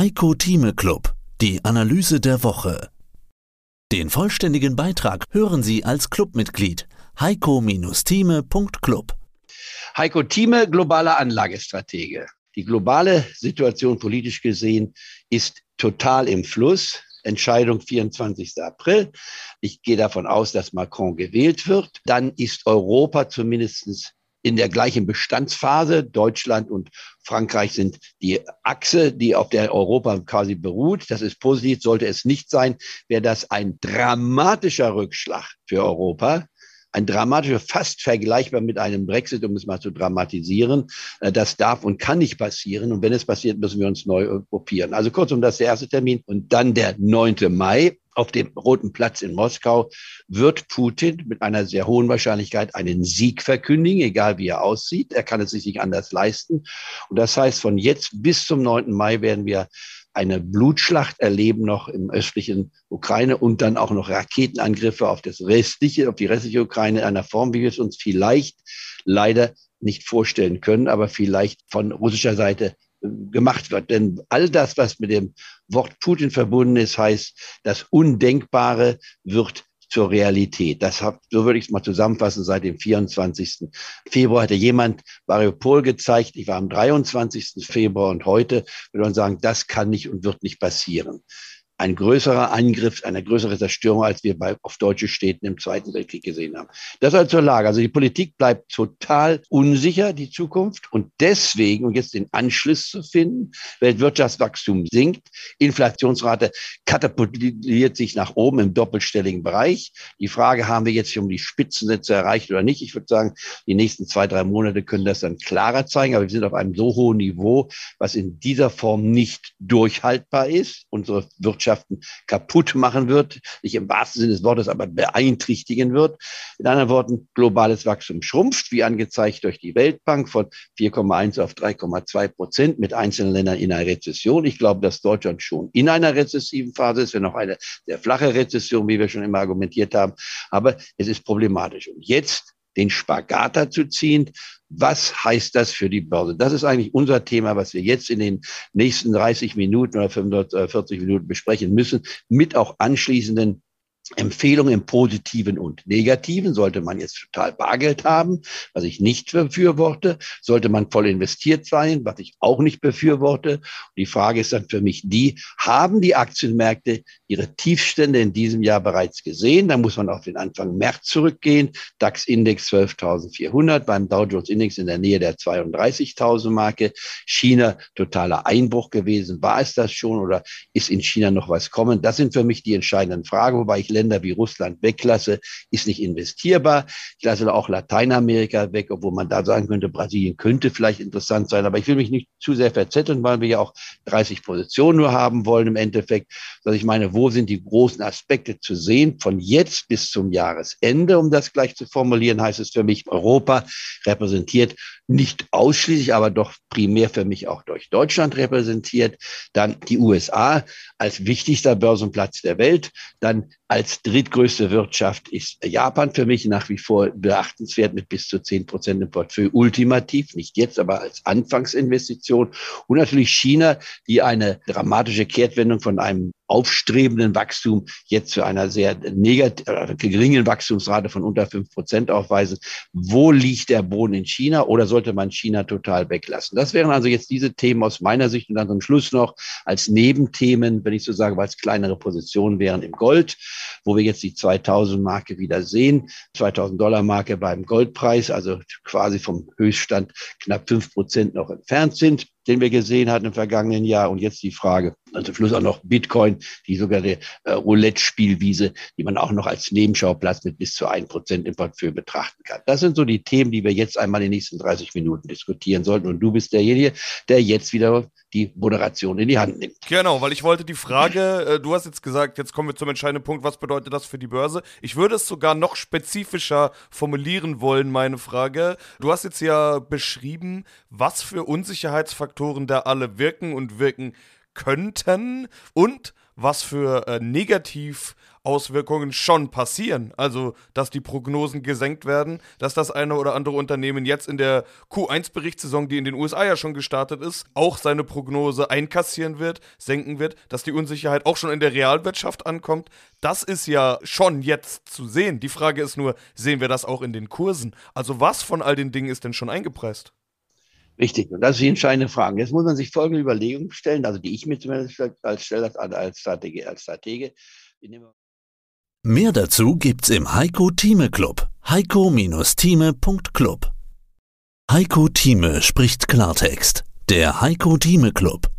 Heiko Thieme Club, die Analyse der Woche. Den vollständigen Beitrag hören Sie als Clubmitglied heiko-thieme.club. Heiko Thieme, globaler Anlagestratege. Die globale Situation politisch gesehen ist total im Fluss. Entscheidung 24. April. Ich gehe davon aus, dass Macron gewählt wird. Dann ist Europa zumindest in der gleichen Bestandsphase. Deutschland und Frankreich sind die Achse, die auf der Europa quasi beruht. Das ist positiv. Sollte es nicht sein, wäre das ein dramatischer Rückschlag für Europa ein dramatischer, fast vergleichbar mit einem Brexit, um es mal zu dramatisieren. Äh, das darf und kann nicht passieren. Und wenn es passiert, müssen wir uns neu gruppieren. Also kurzum, das ist der erste Termin. Und dann der 9. Mai. Auf dem Roten Platz in Moskau wird Putin mit einer sehr hohen Wahrscheinlichkeit einen Sieg verkündigen, egal wie er aussieht. Er kann es sich nicht anders leisten. Und das heißt, von jetzt bis zum 9. Mai werden wir eine Blutschlacht erleben noch im östlichen Ukraine und dann auch noch Raketenangriffe auf das restliche, auf die restliche Ukraine in einer Form, wie wir es uns vielleicht leider nicht vorstellen können, aber vielleicht von russischer Seite gemacht wird. Denn all das, was mit dem Wort Putin verbunden ist, heißt, das Undenkbare wird zur Realität. Das hat, so würde ich es mal zusammenfassen, seit dem 24. Februar hatte jemand Mariupol gezeigt. Ich war am 23. Februar und heute würde man sagen, das kann nicht und wird nicht passieren ein größerer Angriff, eine größere Zerstörung, als wir bei, auf deutsche Städten im Zweiten Weltkrieg gesehen haben. Das also zur Lage. Also die Politik bleibt total unsicher, die Zukunft. Und deswegen, um jetzt den Anschluss zu finden, Weltwirtschaftswachstum sinkt, Inflationsrate katapultiert sich nach oben im doppelstelligen Bereich. Die Frage, haben wir jetzt um die Spitzensätze erreicht oder nicht? Ich würde sagen, die nächsten zwei, drei Monate können das dann klarer zeigen. Aber wir sind auf einem so hohen Niveau, was in dieser Form nicht durchhaltbar ist. Unsere Wirtschaft Wirtschaften kaputt machen wird, nicht im wahrsten Sinne des Wortes, aber beeinträchtigen wird. In anderen Worten, globales Wachstum schrumpft, wie angezeigt durch die Weltbank von 4,1 auf 3,2 Prozent mit einzelnen Ländern in einer Rezession. Ich glaube, dass Deutschland schon in einer rezessiven Phase ist, wenn auch eine sehr flache Rezession, wie wir schon immer argumentiert haben. Aber es ist problematisch. Und jetzt den Spagat dazu ziehen. Was heißt das für die Börse? Das ist eigentlich unser Thema, was wir jetzt in den nächsten 30 Minuten oder 45 Minuten besprechen müssen, mit auch anschließenden Empfehlungen im Positiven und Negativen. Sollte man jetzt total Bargeld haben, was ich nicht befürworte, sollte man voll investiert sein, was ich auch nicht befürworte. Und die Frage ist dann für mich die, haben die Aktienmärkte ihre Tiefstände in diesem Jahr bereits gesehen? Da muss man auf den Anfang März zurückgehen. DAX-Index 12.400, beim Dow Jones-Index in der Nähe der 32.000 Marke. China totaler Einbruch gewesen. War es das schon oder ist in China noch was kommen? Das sind für mich die entscheidenden Fragen, wobei ich Länder wie Russland weglasse, ist nicht investierbar. Ich lasse auch Lateinamerika weg, obwohl man da sagen könnte, Brasilien könnte vielleicht interessant sein. Aber ich will mich nicht zu sehr verzetteln, weil wir ja auch 30 Positionen nur haben wollen im Endeffekt. Dass ich meine, wo sind die großen Aspekte zu sehen von jetzt bis zum Jahresende? Um das gleich zu formulieren, heißt es für mich, Europa repräsentiert nicht ausschließlich, aber doch primär für mich auch durch Deutschland repräsentiert. Dann die USA als wichtigster Börsenplatz der Welt. Dann als drittgrößte Wirtschaft ist Japan für mich nach wie vor beachtenswert mit bis zu zehn Prozent im Portfolio. Ultimativ, nicht jetzt, aber als Anfangsinvestition. Und natürlich China, die eine dramatische Kehrtwendung von einem aufstrebenden Wachstum jetzt zu einer sehr äh, geringen Wachstumsrate von unter fünf Prozent aufweisen. Wo liegt der Boden in China oder sollte man China total weglassen? Das wären also jetzt diese Themen aus meiner Sicht und dann zum Schluss noch als Nebenthemen, wenn ich so sage, weil es kleinere Positionen wären im Gold, wo wir jetzt die 2000 Marke wieder sehen, 2000 Dollar Marke beim Goldpreis, also quasi vom Höchststand knapp fünf Prozent noch entfernt sind den wir gesehen hatten im vergangenen Jahr. Und jetzt die Frage, zum Schluss auch noch Bitcoin, die sogar der äh, Roulette-Spielwiese, die man auch noch als Nebenschauplatz mit bis zu ein Prozent im Portfolio betrachten kann. Das sind so die Themen, die wir jetzt einmal in den nächsten 30 Minuten diskutieren sollten. Und du bist derjenige, der jetzt wieder die Moderation in die Hand nimmt. Genau, weil ich wollte die Frage, äh, du hast jetzt gesagt, jetzt kommen wir zum entscheidenden Punkt, was bedeutet das für die Börse? Ich würde es sogar noch spezifischer formulieren wollen, meine Frage. Du hast jetzt ja beschrieben, was für Unsicherheitsfaktoren da alle wirken und wirken könnten und was für äh, negativ Auswirkungen schon passieren. Also, dass die Prognosen gesenkt werden, dass das eine oder andere Unternehmen jetzt in der Q1-Berichtssaison, die in den USA ja schon gestartet ist, auch seine Prognose einkassieren wird, senken wird, dass die Unsicherheit auch schon in der Realwirtschaft ankommt. Das ist ja schon jetzt zu sehen. Die Frage ist nur, sehen wir das auch in den Kursen? Also, was von all den Dingen ist denn schon eingepreist? Richtig, und das ist die entscheidende Frage. Jetzt muss man sich folgende Überlegungen stellen, also die ich mir zumindest als stelle als Stratege. Als Stratege. Mehr dazu gibt's im Heiko Thieme Club. heiko-thieme.club Heiko Thieme spricht Klartext. Der Heiko Thieme Club.